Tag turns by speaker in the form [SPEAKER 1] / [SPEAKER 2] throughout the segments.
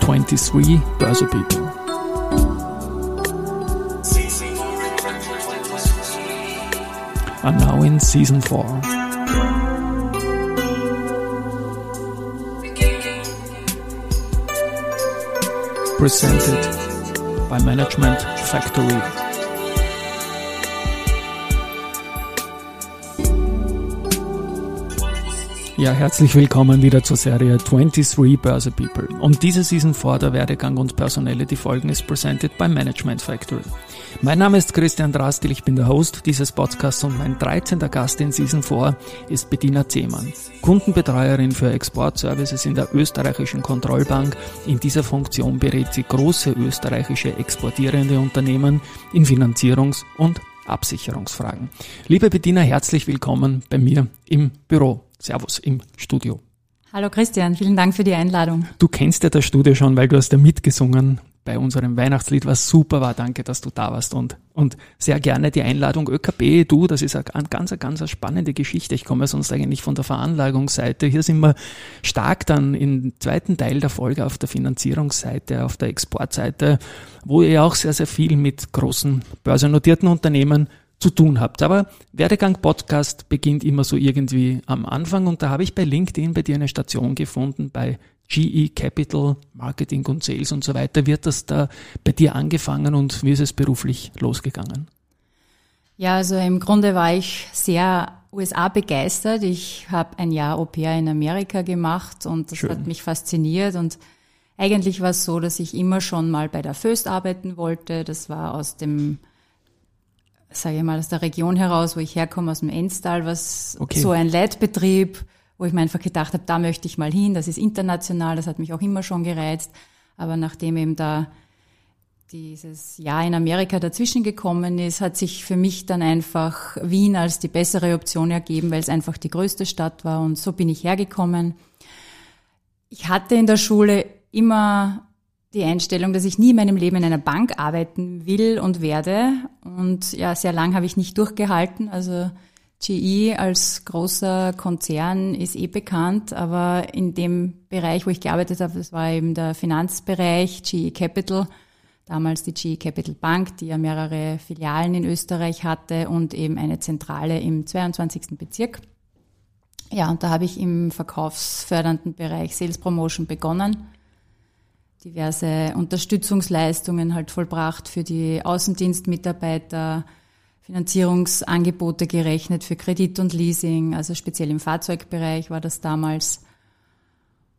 [SPEAKER 1] 23 Börse People. Are now in season 4. Presented by Management Factory. Ja, herzlich willkommen wieder zur Serie 23 Börse People. Und diese Season 4 der Werdegang und Personality Folgen ist presented by Management Factory. Mein Name ist Christian Drastil, ich bin der Host dieses Podcasts und mein 13. Gast in Season 4 ist Bettina Zehmann, Kundenbetreuerin für Exportservices in der österreichischen Kontrollbank. In dieser Funktion berät sie große österreichische exportierende Unternehmen in Finanzierungs- und Absicherungsfragen. Liebe Bettina, herzlich willkommen bei mir im Büro. Servus im Studio.
[SPEAKER 2] Hallo Christian, vielen Dank für die Einladung.
[SPEAKER 1] Du kennst ja das Studio schon, weil du hast ja mitgesungen bei unserem Weihnachtslied, was super war. Danke, dass du da warst und, und sehr gerne die Einladung ÖKB, du, das ist eine ganz, ganz spannende Geschichte. Ich komme sonst eigentlich von der Veranlagungsseite. Hier sind wir stark dann im zweiten Teil der Folge auf der Finanzierungsseite, auf der Exportseite, wo ihr auch sehr, sehr viel mit großen börsennotierten Unternehmen zu tun habt. Aber Werdegang Podcast beginnt immer so irgendwie am Anfang und da habe ich bei LinkedIn bei dir eine Station gefunden bei GE Capital, Marketing und Sales und so weiter. Wird das da bei dir angefangen und wie ist es beruflich losgegangen?
[SPEAKER 2] Ja, also im Grunde war ich sehr USA begeistert. Ich habe ein Jahr Au pair in Amerika gemacht und das Schön. hat mich fasziniert und eigentlich war es so, dass ich immer schon mal bei der Föst arbeiten wollte. Das war aus dem sage ich mal, aus der Region heraus, wo ich herkomme, aus dem Enstal, was okay. so ein Leitbetrieb, wo ich mir einfach gedacht habe, da möchte ich mal hin, das ist international, das hat mich auch immer schon gereizt. Aber nachdem eben da dieses Jahr in Amerika dazwischen gekommen ist, hat sich für mich dann einfach Wien als die bessere Option ergeben, weil es einfach die größte Stadt war und so bin ich hergekommen. Ich hatte in der Schule immer die Einstellung, dass ich nie in meinem Leben in einer Bank arbeiten will und werde. Und ja, sehr lang habe ich nicht durchgehalten. Also GE als großer Konzern ist eh bekannt, aber in dem Bereich, wo ich gearbeitet habe, das war eben der Finanzbereich, GE Capital, damals die GE Capital Bank, die ja mehrere Filialen in Österreich hatte und eben eine Zentrale im 22. Bezirk. Ja, und da habe ich im verkaufsfördernden Bereich Sales Promotion begonnen diverse Unterstützungsleistungen halt vollbracht für die Außendienstmitarbeiter, Finanzierungsangebote gerechnet für Kredit und Leasing, also speziell im Fahrzeugbereich war das damals.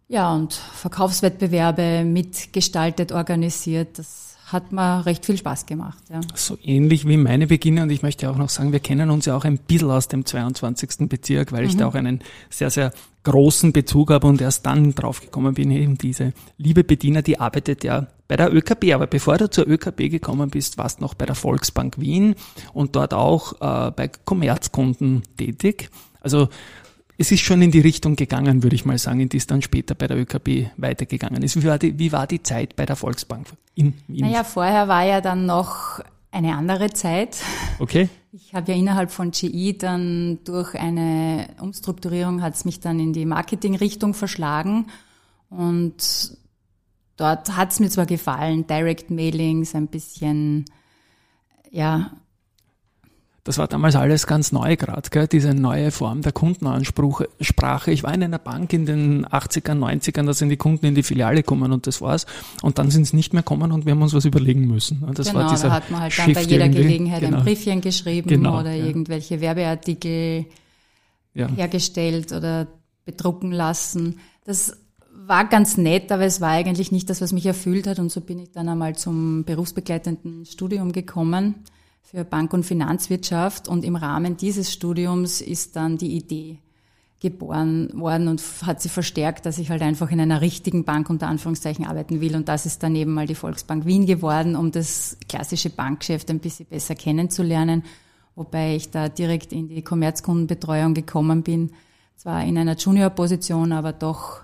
[SPEAKER 2] Ja, und Verkaufswettbewerbe mitgestaltet, organisiert. Das hat mir recht viel Spaß gemacht. Ja.
[SPEAKER 1] So ähnlich wie meine Beginne und ich möchte auch noch sagen, wir kennen uns ja auch ein bisschen aus dem 22. Bezirk, weil ich da mhm. auch einen sehr, sehr großen Bezug habe und erst dann draufgekommen bin, eben diese liebe Bediener, die arbeitet ja bei der ÖKB. Aber bevor du zur ÖKB gekommen bist, warst du noch bei der Volksbank Wien und dort auch äh, bei Kommerzkunden tätig. Also es ist schon in die Richtung gegangen, würde ich mal sagen, in die es dann später bei der ÖKB weitergegangen ist. Wie war die, wie war die Zeit bei der Volksbank
[SPEAKER 2] in Wien? Naja, vorher war ja dann noch eine andere Zeit.
[SPEAKER 1] Okay.
[SPEAKER 2] Ich habe ja innerhalb von GE dann durch eine Umstrukturierung hat es mich dann in die Marketingrichtung verschlagen. Und dort hat es mir zwar gefallen, Direct Mailings, ein bisschen ja
[SPEAKER 1] das war damals alles ganz neu gerade, diese neue Form der Kundenansprache. Ich war in einer Bank in den 80ern, 90ern, da sind die Kunden in die Filiale gekommen und das war's. Und dann sind sie nicht mehr gekommen und wir haben uns was überlegen müssen. Das
[SPEAKER 2] genau, war dieser da hat man halt dann bei jeder Gelegenheit genau. ein Briefchen geschrieben genau, oder ja. irgendwelche Werbeartikel ja. hergestellt oder bedrucken lassen. Das war ganz nett, aber es war eigentlich nicht das, was mich erfüllt hat. Und so bin ich dann einmal zum berufsbegleitenden Studium gekommen für Bank- und Finanzwirtschaft und im Rahmen dieses Studiums ist dann die Idee geboren worden und hat sie verstärkt, dass ich halt einfach in einer richtigen Bank unter Anführungszeichen arbeiten will. Und das ist dann eben mal die Volksbank Wien geworden, um das klassische Bankgeschäft ein bisschen besser kennenzulernen, wobei ich da direkt in die Kommerzkundenbetreuung gekommen bin, zwar in einer Junior-Position, aber doch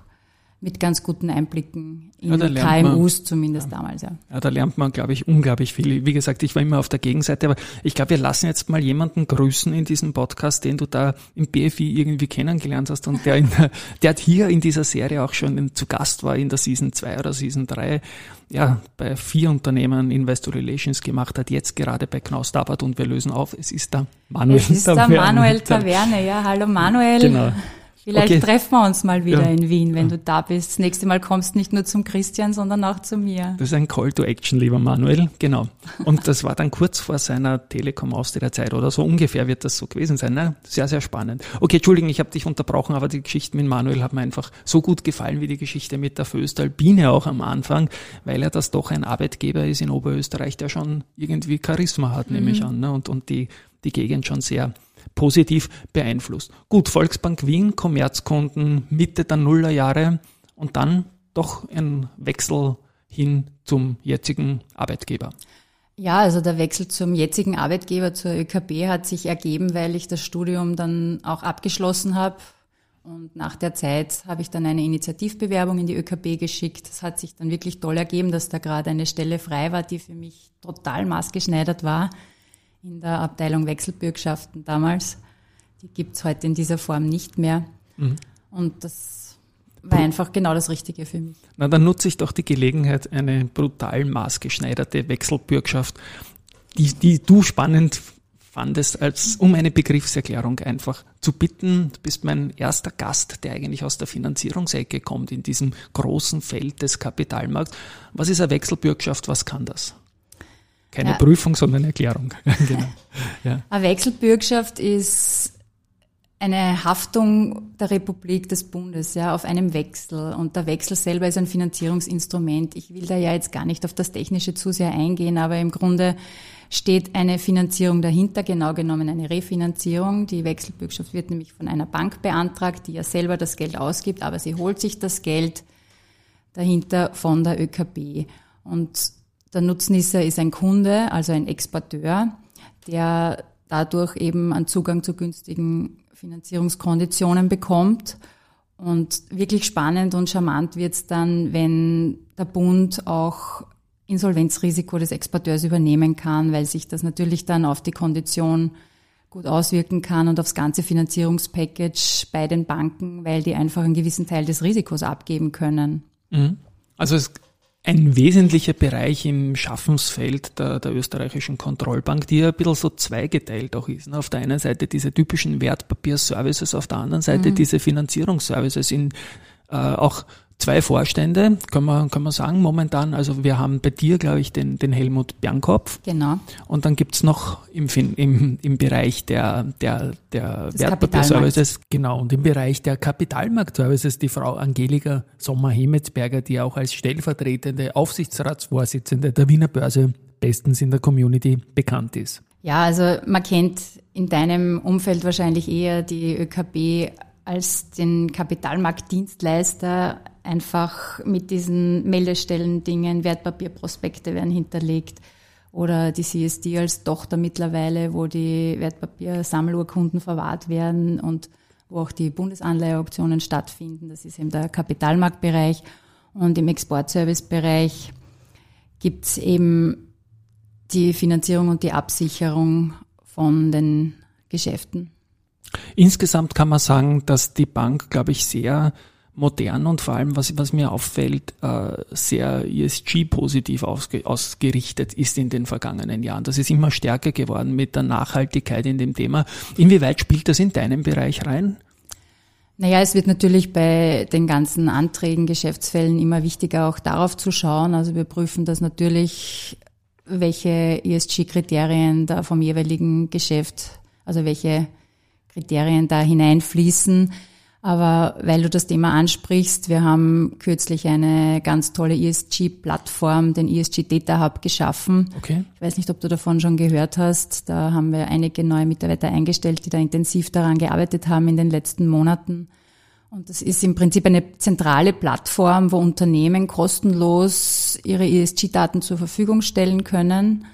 [SPEAKER 2] mit ganz guten Einblicken in ja, KMUs man, zumindest ja. damals, ja.
[SPEAKER 1] Ja, da lernt man, glaube ich, unglaublich viel. Wie gesagt, ich war immer auf der Gegenseite, aber ich glaube, wir lassen jetzt mal jemanden grüßen in diesem Podcast, den du da im BFI irgendwie kennengelernt hast und der, in, der hier in dieser Serie auch schon zu Gast war in der Season 2 oder Season 3, ja, bei vier Unternehmen Investor Relations gemacht hat, jetzt gerade bei Knaus Dabert und wir lösen auf. Es ist der Manuel
[SPEAKER 2] Taverne. Es ist der Manuel Taverne, ja. Hallo Manuel. Genau. Vielleicht okay. treffen wir uns mal wieder ja. in Wien, wenn ja. du da bist. Das nächste Mal kommst du nicht nur zum Christian, sondern auch zu mir.
[SPEAKER 1] Das ist ein Call to Action, lieber Manuel. Genau. Und das war dann kurz vor seiner Telekom Zeit oder so ungefähr wird das so gewesen sein. Ne? Sehr, sehr spannend. Okay, Entschuldigung, ich habe dich unterbrochen, aber die Geschichte mit Manuel hat mir einfach so gut gefallen wie die Geschichte mit der Föstalpine auch am Anfang, weil er das doch ein Arbeitgeber ist in Oberösterreich, der schon irgendwie Charisma hat, mhm. nehme ich an. Ne? Und, und die, die Gegend schon sehr positiv beeinflusst. Gut, Volksbank Wien, Kommerzkunden Mitte der Nullerjahre und dann doch ein Wechsel hin zum jetzigen Arbeitgeber.
[SPEAKER 2] Ja, also der Wechsel zum jetzigen Arbeitgeber zur ÖKB hat sich ergeben, weil ich das Studium dann auch abgeschlossen habe. Und nach der Zeit habe ich dann eine Initiativbewerbung in die ÖKB geschickt. Das hat sich dann wirklich toll ergeben, dass da gerade eine Stelle frei war, die für mich total maßgeschneidert war in der Abteilung Wechselbürgschaften damals. Die gibt's heute in dieser Form nicht mehr. Mhm. Und das war einfach genau das Richtige für mich.
[SPEAKER 1] Na, dann nutze ich doch die Gelegenheit, eine brutal maßgeschneiderte Wechselbürgschaft, die, die du spannend fandest, als um eine Begriffserklärung einfach zu bitten. Du bist mein erster Gast, der eigentlich aus der Finanzierungsecke kommt, in diesem großen Feld des Kapitalmarkts. Was ist eine Wechselbürgschaft? Was kann das? Keine ja. Prüfung, sondern Erklärung. genau.
[SPEAKER 2] ja. Eine Wechselbürgschaft ist eine Haftung der Republik des Bundes ja, auf einem Wechsel. Und der Wechsel selber ist ein Finanzierungsinstrument. Ich will da ja jetzt gar nicht auf das Technische zu sehr eingehen, aber im Grunde steht eine Finanzierung dahinter, genau genommen eine Refinanzierung. Die Wechselbürgschaft wird nämlich von einer Bank beantragt, die ja selber das Geld ausgibt, aber sie holt sich das Geld dahinter von der ÖKB. Und der Nutznießer ist ein Kunde, also ein Exporteur, der dadurch eben einen Zugang zu günstigen Finanzierungskonditionen bekommt. Und wirklich spannend und charmant wird es dann, wenn der Bund auch Insolvenzrisiko des Exporteurs übernehmen kann, weil sich das natürlich dann auf die Kondition gut auswirken kann und aufs ganze Finanzierungspackage bei den Banken, weil die einfach einen gewissen Teil des Risikos abgeben können.
[SPEAKER 1] Mhm. Also es ein wesentlicher Bereich im Schaffensfeld der, der österreichischen Kontrollbank, die ja ein bisschen so zweigeteilt auch ist. Auf der einen Seite diese typischen Wertpapierservices, auf der anderen Seite mhm. diese Finanzierungsservices in äh, auch zwei Vorstände, kann man, kann man sagen, momentan. Also wir haben bei dir, glaube ich, den, den Helmut Bernkopf.
[SPEAKER 2] Genau.
[SPEAKER 1] Und dann gibt's noch im, im, im Bereich der, der, der Wertpapierservices, genau, und im Bereich der Kapitalmarktservices die Frau Angelika Sommer-Hemetsberger, die auch als stellvertretende Aufsichtsratsvorsitzende der Wiener Börse bestens in der Community bekannt ist.
[SPEAKER 2] Ja, also man kennt in deinem Umfeld wahrscheinlich eher die ÖKB als den Kapitalmarktdienstleister einfach mit diesen Meldestellen-Dingen, Wertpapierprospekte werden hinterlegt oder die CSD als Tochter mittlerweile, wo die Wertpapiersammelurkunden verwahrt werden und wo auch die Bundesanleiheauktionen stattfinden. Das ist eben der Kapitalmarktbereich. Und im Exportservicebereich gibt es eben die Finanzierung und die Absicherung von den Geschäften.
[SPEAKER 1] Insgesamt kann man sagen, dass die Bank, glaube ich, sehr modern und vor allem, was, was mir auffällt, äh, sehr ESG-positiv ausgerichtet ist in den vergangenen Jahren. Das ist immer stärker geworden mit der Nachhaltigkeit in dem Thema. Inwieweit spielt das in deinem Bereich rein?
[SPEAKER 2] Naja, es wird natürlich bei den ganzen Anträgen, Geschäftsfällen immer wichtiger, auch darauf zu schauen. Also wir prüfen das natürlich, welche ESG-Kriterien da vom jeweiligen Geschäft, also welche Kriterien da hineinfließen. Aber weil du das Thema ansprichst, wir haben kürzlich eine ganz tolle ESG-Plattform, den ESG Data Hub, geschaffen. Okay. Ich weiß nicht, ob du davon schon gehört hast. Da haben wir einige neue Mitarbeiter eingestellt, die da intensiv daran gearbeitet haben in den letzten Monaten. Und das ist im Prinzip eine zentrale Plattform, wo Unternehmen kostenlos ihre ESG-Daten zur Verfügung stellen können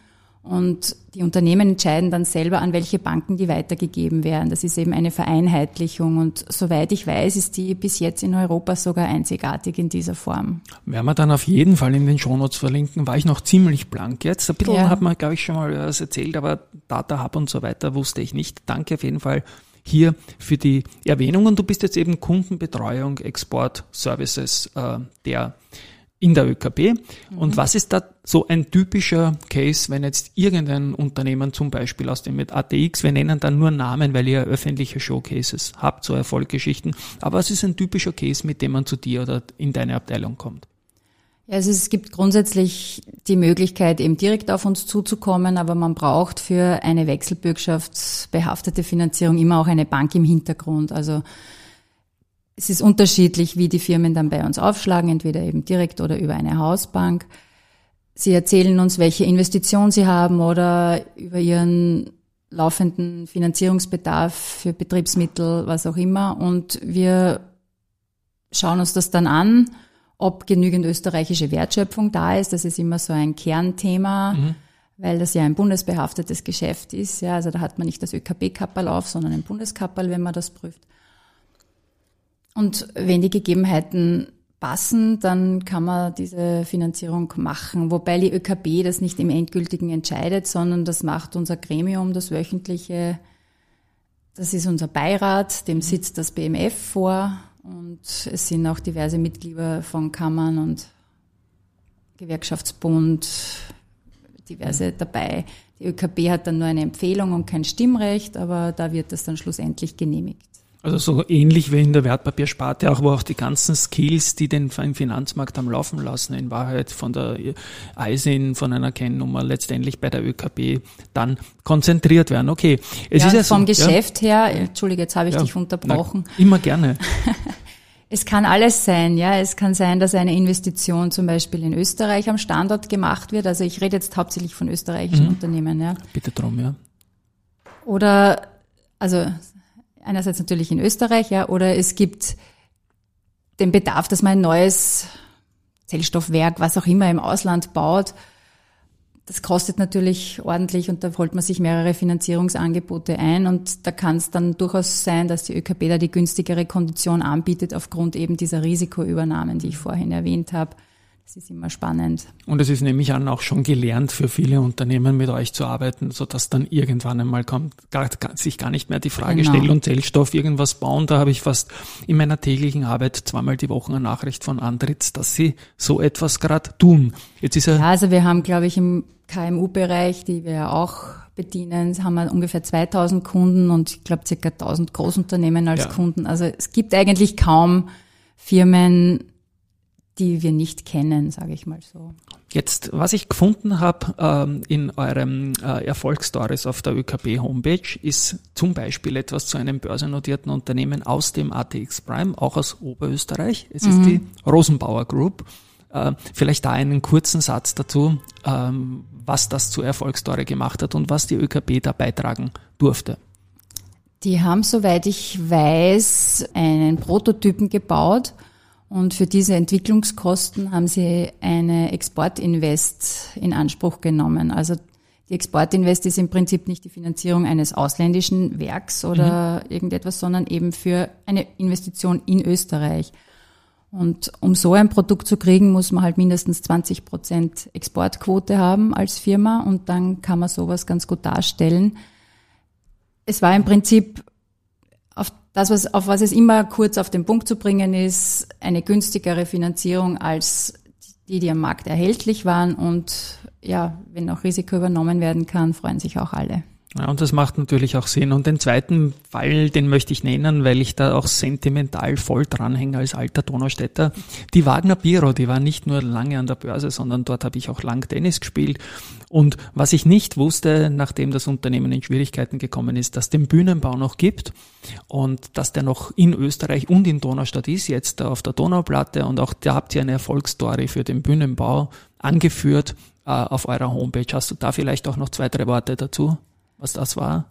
[SPEAKER 2] Und die Unternehmen entscheiden dann selber, an welche Banken die weitergegeben werden. Das ist eben eine Vereinheitlichung. Und soweit ich weiß, ist die bis jetzt in Europa sogar einzigartig in dieser Form.
[SPEAKER 1] Werden wir dann auf jeden Fall in den Shownotes verlinken. War ich noch ziemlich blank jetzt. Ein bisschen ja. hat man, glaube ich, schon mal was erzählt, aber Data Hub und so weiter wusste ich nicht. Danke auf jeden Fall hier für die Erwähnung. Und du bist jetzt eben Kundenbetreuung, Export, Services äh, der in der ÖKB. Mhm. Und was ist da so ein typischer Case, wenn jetzt irgendein Unternehmen zum Beispiel aus dem mit ATX, wir nennen dann nur Namen, weil ihr öffentliche Showcases habt, so Erfolgsgeschichten, aber was ist ein typischer Case, mit dem man zu dir oder in deine Abteilung kommt?
[SPEAKER 2] Ja, also es gibt grundsätzlich die Möglichkeit, eben direkt auf uns zuzukommen, aber man braucht für eine wechselbürgschaftsbehaftete Finanzierung immer auch eine Bank im Hintergrund. Also es ist unterschiedlich, wie die Firmen dann bei uns aufschlagen, entweder eben direkt oder über eine Hausbank. Sie erzählen uns, welche Investition sie haben oder über ihren laufenden Finanzierungsbedarf für Betriebsmittel, was auch immer. Und wir schauen uns das dann an, ob genügend österreichische Wertschöpfung da ist. Das ist immer so ein Kernthema, mhm. weil das ja ein bundesbehaftetes Geschäft ist. Ja, also da hat man nicht das ÖKB-Kapperl auf, sondern ein Bundeskapperl, wenn man das prüft. Und wenn die Gegebenheiten passen, dann kann man diese Finanzierung machen. Wobei die ÖKB das nicht im Endgültigen entscheidet, sondern das macht unser Gremium, das wöchentliche, das ist unser Beirat, dem sitzt das BMF vor und es sind auch diverse Mitglieder von Kammern und Gewerkschaftsbund, diverse dabei. Die ÖKB hat dann nur eine Empfehlung und kein Stimmrecht, aber da wird das dann schlussendlich genehmigt.
[SPEAKER 1] Also so ähnlich wie in der Wertpapiersparte, auch wo auch die ganzen Skills, die den Finanzmarkt am Laufen lassen, in Wahrheit von der ISIN, von einer Kennnummer, letztendlich bei der ÖKB dann konzentriert werden. Okay.
[SPEAKER 2] Es ja, ist ja vom so, Geschäft ja, her, Entschuldige, jetzt habe ich ja, dich unterbrochen.
[SPEAKER 1] Na, immer gerne.
[SPEAKER 2] Es kann alles sein, ja. Es kann sein, dass eine Investition zum Beispiel in Österreich am Standort gemacht wird. Also ich rede jetzt hauptsächlich von österreichischen mhm. Unternehmen, ja.
[SPEAKER 1] Bitte drum, ja.
[SPEAKER 2] Oder, also einerseits natürlich in Österreich, ja, oder es gibt den Bedarf, dass man ein neues Zellstoffwerk, was auch immer im Ausland baut. Das kostet natürlich ordentlich und da holt man sich mehrere Finanzierungsangebote ein und da kann es dann durchaus sein, dass die ÖKB da die günstigere Kondition anbietet aufgrund eben dieser Risikoübernahmen, die ich vorhin erwähnt habe. Das ist immer spannend.
[SPEAKER 1] Und es ist nämlich an auch schon gelernt für viele Unternehmen mit euch zu arbeiten, so dass dann irgendwann einmal kommt, gar, sich gar nicht mehr die Frage genau. stellt und Zellstoff irgendwas bauen. Da habe ich fast in meiner täglichen Arbeit zweimal die Woche eine Nachricht von Andritz, dass sie so etwas gerade tun.
[SPEAKER 2] Jetzt ist er ja, also wir haben, glaube ich, im KMU-Bereich, die wir ja auch bedienen, haben wir ungefähr 2000 Kunden und ich glaube circa 1000 Großunternehmen als ja. Kunden. Also es gibt eigentlich kaum Firmen, die wir nicht kennen, sage ich mal so.
[SPEAKER 1] Jetzt, was ich gefunden habe ähm, in eurem äh, Erfolgsstories auf der ÖKB-Homepage, ist zum Beispiel etwas zu einem börsennotierten Unternehmen aus dem ATX Prime, auch aus Oberösterreich. Es mhm. ist die Rosenbauer Group. Äh, vielleicht da einen kurzen Satz dazu, ähm, was das zur Erfolgsstory gemacht hat und was die ÖKB da beitragen durfte.
[SPEAKER 2] Die haben, soweit ich weiß, einen Prototypen gebaut und für diese Entwicklungskosten haben sie eine Exportinvest in Anspruch genommen. Also die Exportinvest ist im Prinzip nicht die Finanzierung eines ausländischen Werks oder mhm. irgendetwas, sondern eben für eine Investition in Österreich. Und um so ein Produkt zu kriegen, muss man halt mindestens 20 Prozent Exportquote haben als Firma und dann kann man sowas ganz gut darstellen. Es war im Prinzip auf das, was, auf was es immer kurz auf den Punkt zu bringen ist, eine günstigere Finanzierung als die, die am Markt erhältlich waren. Und ja, wenn auch Risiko übernommen werden kann, freuen sich auch alle.
[SPEAKER 1] Ja, und das macht natürlich auch Sinn. Und den zweiten Fall, den möchte ich nennen, weil ich da auch sentimental voll dranhänge als alter Donaustädter. Die Wagner Biro, die war nicht nur lange an der Börse, sondern dort habe ich auch lang Tennis gespielt. Und was ich nicht wusste, nachdem das Unternehmen in Schwierigkeiten gekommen ist, dass den Bühnenbau noch gibt und dass der noch in Österreich und in Donaustadt ist, jetzt auf der Donauplatte. Und auch da habt ihr eine Erfolgsstory für den Bühnenbau angeführt äh, auf eurer Homepage. Hast du da vielleicht auch noch zwei, drei Worte dazu? Was das war?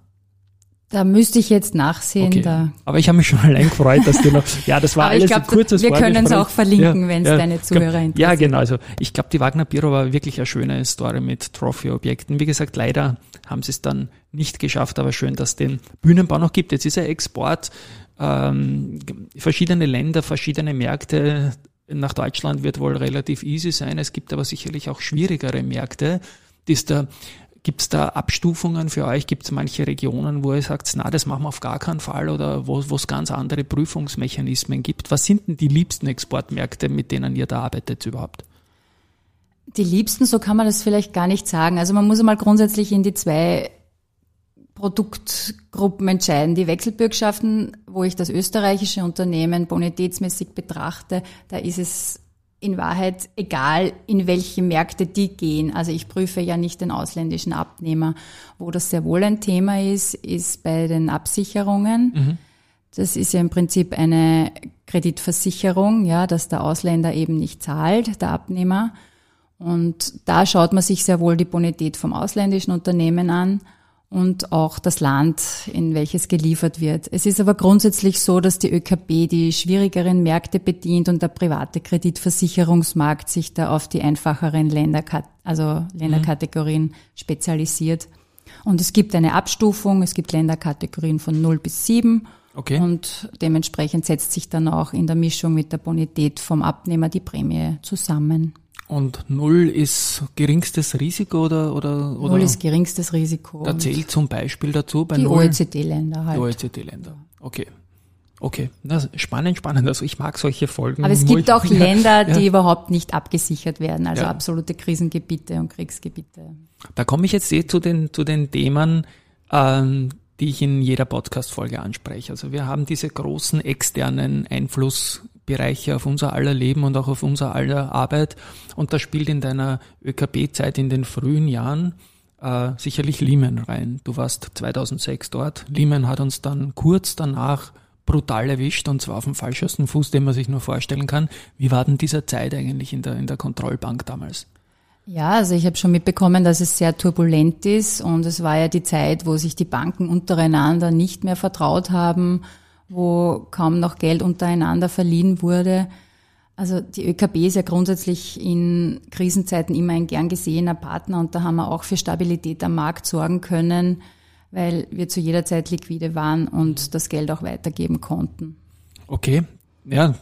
[SPEAKER 2] Da müsste ich jetzt nachsehen. Okay. Da.
[SPEAKER 1] Aber ich habe mich schon allein gefreut, dass du noch. Ja, das war alles glaub, ein kurzes
[SPEAKER 2] Wir können es auch verlinken, ja, wenn es ja, deine Zuhörer interessiert.
[SPEAKER 1] Ja, genau. Also ich glaube, die Wagner Biro war wirklich eine schöne Story mit Trophy-Objekten. Wie gesagt, leider haben sie es dann nicht geschafft, aber schön, dass es den Bühnenbau noch gibt. Jetzt ist er Export, ähm, verschiedene Länder, verschiedene Märkte. Nach Deutschland wird wohl relativ easy sein. Es gibt aber sicherlich auch schwierigere Märkte. Die ist da Gibt es da Abstufungen für euch? Gibt es manche Regionen, wo ihr sagt, na, das machen wir auf gar keinen Fall oder wo es ganz andere Prüfungsmechanismen gibt? Was sind denn die liebsten Exportmärkte, mit denen ihr da arbeitet überhaupt?
[SPEAKER 2] Die liebsten, so kann man das vielleicht gar nicht sagen. Also man muss einmal grundsätzlich in die zwei Produktgruppen entscheiden. Die Wechselbürgschaften, wo ich das österreichische Unternehmen bonitätsmäßig betrachte, da ist es in Wahrheit egal, in welche Märkte die gehen. Also ich prüfe ja nicht den ausländischen Abnehmer. Wo das sehr wohl ein Thema ist, ist bei den Absicherungen. Mhm. Das ist ja im Prinzip eine Kreditversicherung, ja, dass der Ausländer eben nicht zahlt, der Abnehmer. Und da schaut man sich sehr wohl die Bonität vom ausländischen Unternehmen an und auch das Land, in welches geliefert wird. Es ist aber grundsätzlich so, dass die ÖKB die schwierigeren Märkte bedient und der private Kreditversicherungsmarkt sich da auf die einfacheren Länder, also Länderkategorien mhm. spezialisiert. Und es gibt eine Abstufung, es gibt Länderkategorien von 0 bis 7 Okay. Und dementsprechend setzt sich dann auch in der Mischung mit der Bonität vom Abnehmer die Prämie zusammen.
[SPEAKER 1] Und null ist geringstes Risiko oder, oder, oder?
[SPEAKER 2] Null ist geringstes Risiko.
[SPEAKER 1] Da zählt zum Beispiel dazu
[SPEAKER 2] bei Die OECD-Länder halt.
[SPEAKER 1] Die OECD-Länder. Okay. Okay, das spannend, spannend. Also ich mag solche Folgen.
[SPEAKER 2] Aber es gibt auch Länder, die ja. überhaupt nicht abgesichert werden, also ja. absolute Krisengebiete und Kriegsgebiete.
[SPEAKER 1] Da komme ich jetzt eh zu den, zu den Themen, ähm, die ich in jeder Podcast-Folge anspreche. Also wir haben diese großen externen Einfluss Bereiche auf unser aller Leben und auch auf unser aller Arbeit. Und da spielt in deiner ÖKB-Zeit in den frühen Jahren äh, sicherlich Lehman rein. Du warst 2006 dort. Lehman hat uns dann kurz danach brutal erwischt und zwar auf dem falschesten Fuß, den man sich nur vorstellen kann. Wie war denn diese Zeit eigentlich in der, in der Kontrollbank damals?
[SPEAKER 2] Ja, also ich habe schon mitbekommen, dass es sehr turbulent ist und es war ja die Zeit, wo sich die Banken untereinander nicht mehr vertraut haben wo kaum noch Geld untereinander verliehen wurde. Also die ÖKB ist ja grundsätzlich in Krisenzeiten immer ein gern gesehener Partner und da haben wir auch für Stabilität am Markt sorgen können, weil wir zu jeder Zeit liquide waren und das Geld auch weitergeben konnten.
[SPEAKER 1] Okay, ja,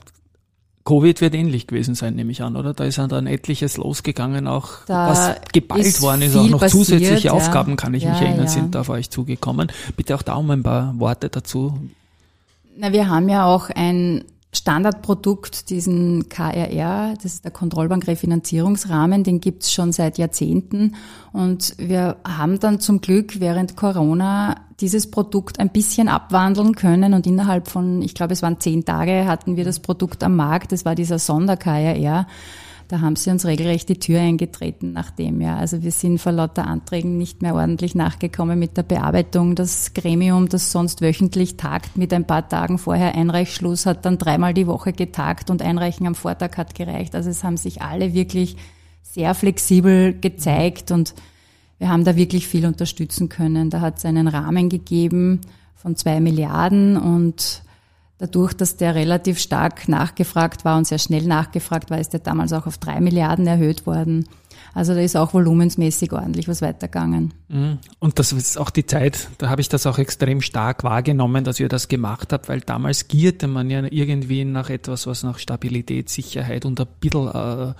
[SPEAKER 1] Covid wird ähnlich gewesen sein, nehme ich an, oder? Da ist dann etliches losgegangen, auch da was geballt worden ist, auch noch passiert, zusätzliche ja. Aufgaben, kann ich ja, mich erinnern, ja. sind auf euch zugekommen. Bitte auch da um ein paar Worte dazu.
[SPEAKER 2] Na, wir haben ja auch ein Standardprodukt, diesen KRR, das ist der Kontrollbankrefinanzierungsrahmen, den gibt's schon seit Jahrzehnten. Und wir haben dann zum Glück während Corona dieses Produkt ein bisschen abwandeln können und innerhalb von, ich glaube, es waren zehn Tage, hatten wir das Produkt am Markt. Das war dieser Sonder-KRR. Da haben sie uns regelrecht die Tür eingetreten nachdem, ja. Also wir sind vor lauter Anträgen nicht mehr ordentlich nachgekommen mit der Bearbeitung. Das Gremium, das sonst wöchentlich tagt mit ein paar Tagen vorher Einreichschluss, hat dann dreimal die Woche getagt und Einreichen am Vortag hat gereicht. Also es haben sich alle wirklich sehr flexibel gezeigt und wir haben da wirklich viel unterstützen können. Da hat es einen Rahmen gegeben von zwei Milliarden und Dadurch, dass der relativ stark nachgefragt war und sehr schnell nachgefragt war, ist der damals auch auf drei Milliarden erhöht worden. Also da ist auch volumensmäßig ordentlich was weitergegangen.
[SPEAKER 1] Mhm. Und das ist auch die Zeit, da habe ich das auch extrem stark wahrgenommen, dass ihr das gemacht habt, weil damals gierte man ja irgendwie nach etwas, was nach Stabilität, Sicherheit und ein bisschen äh,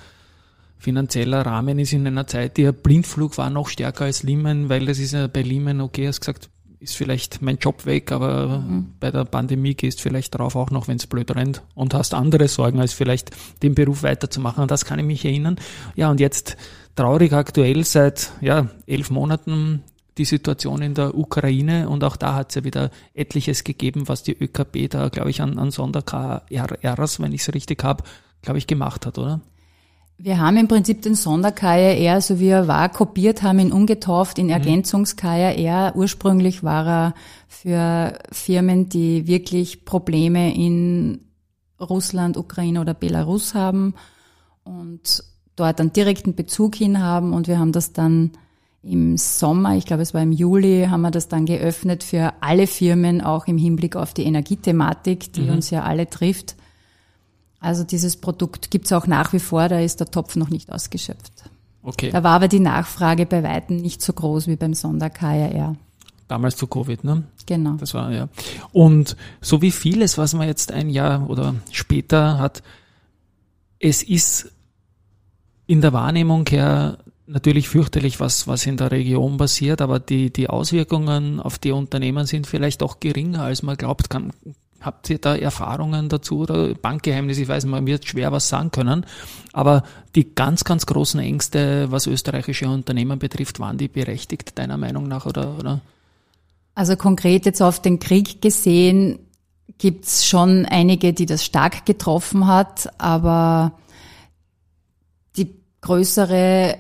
[SPEAKER 1] finanzieller Rahmen ist in einer Zeit, die Blindflug war noch stärker als Lehman, weil das ist ja bei Lehman, okay, hast gesagt, ist vielleicht mein Job weg, aber mhm. bei der Pandemie gehst vielleicht drauf auch noch, wenn es blöd rennt und hast andere Sorgen, als vielleicht den Beruf weiterzumachen. Das kann ich mich erinnern. Ja, und jetzt traurig aktuell seit ja, elf Monaten die Situation in der Ukraine und auch da hat es ja wieder etliches gegeben, was die ÖKP da, glaube ich, an, an Sonder-KRs, wenn ich es richtig habe, glaube ich, gemacht hat, oder?
[SPEAKER 2] Wir haben im Prinzip den Sonder-KRR, so wie er war, kopiert, haben ihn umgetauft in mhm. Ergänzungs-KRR. Ursprünglich war er für Firmen, die wirklich Probleme in Russland, Ukraine oder Belarus haben und dort einen direkten Bezug hin haben. Und wir haben das dann im Sommer, ich glaube es war im Juli, haben wir das dann geöffnet für alle Firmen, auch im Hinblick auf die Energiethematik, die mhm. uns ja alle trifft. Also dieses Produkt gibt es auch nach wie vor, da ist der Topf noch nicht ausgeschöpft. Okay. Da war aber die Nachfrage bei Weitem nicht so groß wie beim Sonder-KRR.
[SPEAKER 1] Damals zu Covid, ne?
[SPEAKER 2] Genau.
[SPEAKER 1] Das war, ja. Und so wie vieles, was man jetzt ein Jahr oder später hat, es ist in der Wahrnehmung her natürlich fürchterlich, was, was in der Region passiert, aber die, die Auswirkungen auf die Unternehmen sind vielleicht auch geringer, als man glaubt. Kann, habt ihr da Erfahrungen dazu oder Bankgeheimnis? Ich weiß, man wird schwer was sagen können, aber die ganz, ganz großen Ängste, was österreichische Unternehmen betrifft, waren die berechtigt, deiner Meinung nach, oder? oder?
[SPEAKER 2] Also konkret jetzt auf den Krieg gesehen, gibt's schon einige, die das stark getroffen hat, aber die größere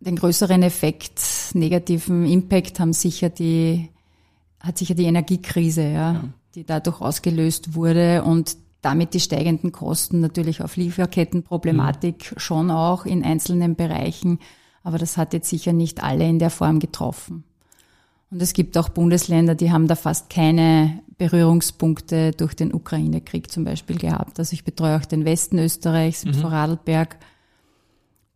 [SPEAKER 2] den größeren Effekt, negativen Impact haben sicher die, hat sicher die Energiekrise, ja, ja. Die dadurch ausgelöst wurde und damit die steigenden Kosten natürlich auf Lieferkettenproblematik mhm. schon auch in einzelnen Bereichen. Aber das hat jetzt sicher nicht alle in der Form getroffen. Und es gibt auch Bundesländer, die haben da fast keine Berührungspunkte durch den Ukraine-Krieg zum Beispiel gehabt. Also ich betreue auch den Westen Österreichs mhm. Vorarlberg.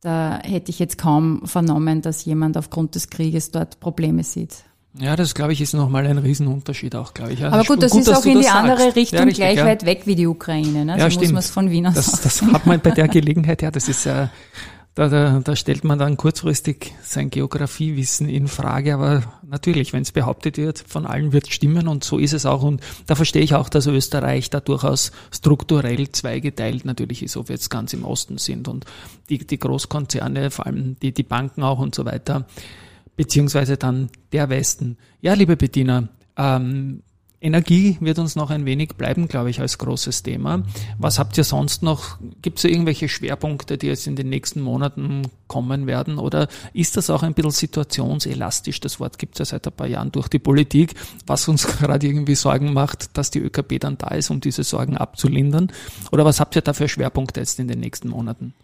[SPEAKER 2] Da hätte ich jetzt kaum vernommen, dass jemand aufgrund des Krieges dort Probleme sieht.
[SPEAKER 1] Ja, das glaube ich ist nochmal ein Riesenunterschied auch, glaube ich. Ja,
[SPEAKER 2] Aber gut, das gut, ist auch in die andere sagst. Richtung ja, richtig, gleich ja. weit weg wie die Ukraine. Ne?
[SPEAKER 1] Ja, so muss man
[SPEAKER 2] es von Wien aus
[SPEAKER 1] das, das hat man bei der Gelegenheit, ja, das ist ja, da, da, da stellt man dann kurzfristig sein Geografiewissen in Frage, aber natürlich, wenn es behauptet wird, von allen wird stimmen und so ist es auch. Und da verstehe ich auch, dass Österreich da durchaus strukturell zweigeteilt natürlich ist, ob wir jetzt ganz im Osten sind und die, die Großkonzerne, vor allem die, die Banken auch und so weiter, beziehungsweise dann der Westen. Ja, liebe Bettina, ähm, Energie wird uns noch ein wenig bleiben, glaube ich, als großes Thema. Was habt ihr sonst noch? Gibt es irgendwelche Schwerpunkte, die jetzt in den nächsten Monaten kommen werden? Oder ist das auch ein bisschen situationselastisch? Das Wort gibt es ja seit ein paar Jahren durch die Politik, was uns gerade irgendwie Sorgen macht, dass die ÖKP dann da ist, um diese Sorgen abzulindern. Oder was habt ihr da für Schwerpunkte jetzt in den nächsten Monaten?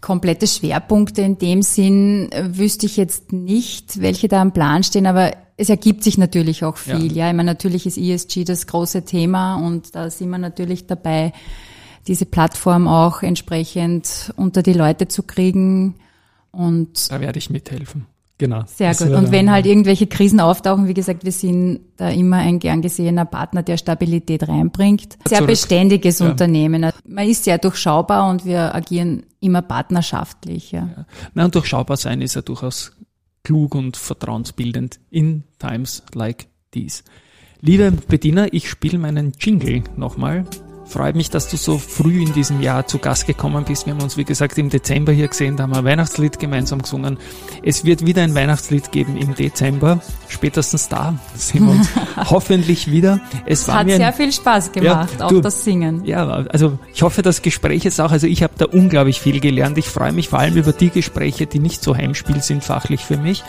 [SPEAKER 2] Komplette Schwerpunkte in dem Sinn äh, wüsste ich jetzt nicht, welche da am Plan stehen, aber es ergibt sich natürlich auch viel. Ja, ja ich meine, natürlich ist ESG das große Thema und da sind wir natürlich dabei, diese Plattform auch entsprechend unter die Leute zu kriegen. Und
[SPEAKER 1] da werde ich mithelfen. Genau.
[SPEAKER 2] Sehr gut. Und wenn halt irgendwelche Krisen auftauchen, wie gesagt, wir sind da immer ein gern gesehener Partner, der Stabilität reinbringt. Sehr Zurück. beständiges ja. Unternehmen. Man ist sehr durchschaubar und wir agieren immer partnerschaftlich. Ja. ja.
[SPEAKER 1] Na, und durchschaubar sein ist ja durchaus klug und vertrauensbildend in times like these. Liebe Bettina, ich spiele meinen Jingle nochmal freut mich, dass du so früh in diesem Jahr zu Gast gekommen bist. Wir haben uns, wie gesagt, im Dezember hier gesehen, da haben wir ein Weihnachtslied gemeinsam gesungen. Es wird wieder ein Weihnachtslied geben im Dezember. Spätestens da sehen wir uns hoffentlich wieder.
[SPEAKER 2] Es, es hat mir sehr viel Spaß gemacht, ja, auch du, das Singen.
[SPEAKER 1] Ja, also ich hoffe, das Gespräch ist auch, also ich habe da unglaublich viel gelernt. Ich freue mich vor allem über die Gespräche, die nicht so Heimspiel sind fachlich für mich.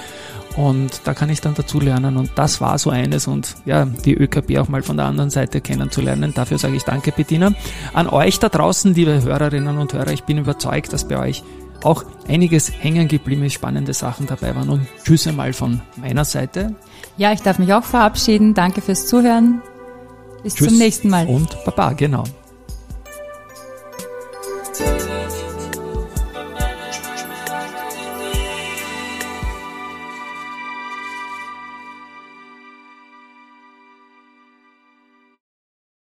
[SPEAKER 1] Und da kann ich dann dazu lernen. Und das war so eines. Und ja, die ÖKB auch mal von der anderen Seite kennenzulernen. Dafür sage ich danke, Bettina. An euch da draußen, liebe Hörerinnen und Hörer, ich bin überzeugt, dass bei euch auch einiges hängen geblieben ist, spannende Sachen dabei waren. Und tschüss einmal von meiner Seite.
[SPEAKER 2] Ja, ich darf mich auch verabschieden. Danke fürs Zuhören. Bis tschüss zum nächsten Mal.
[SPEAKER 1] Und Baba, genau.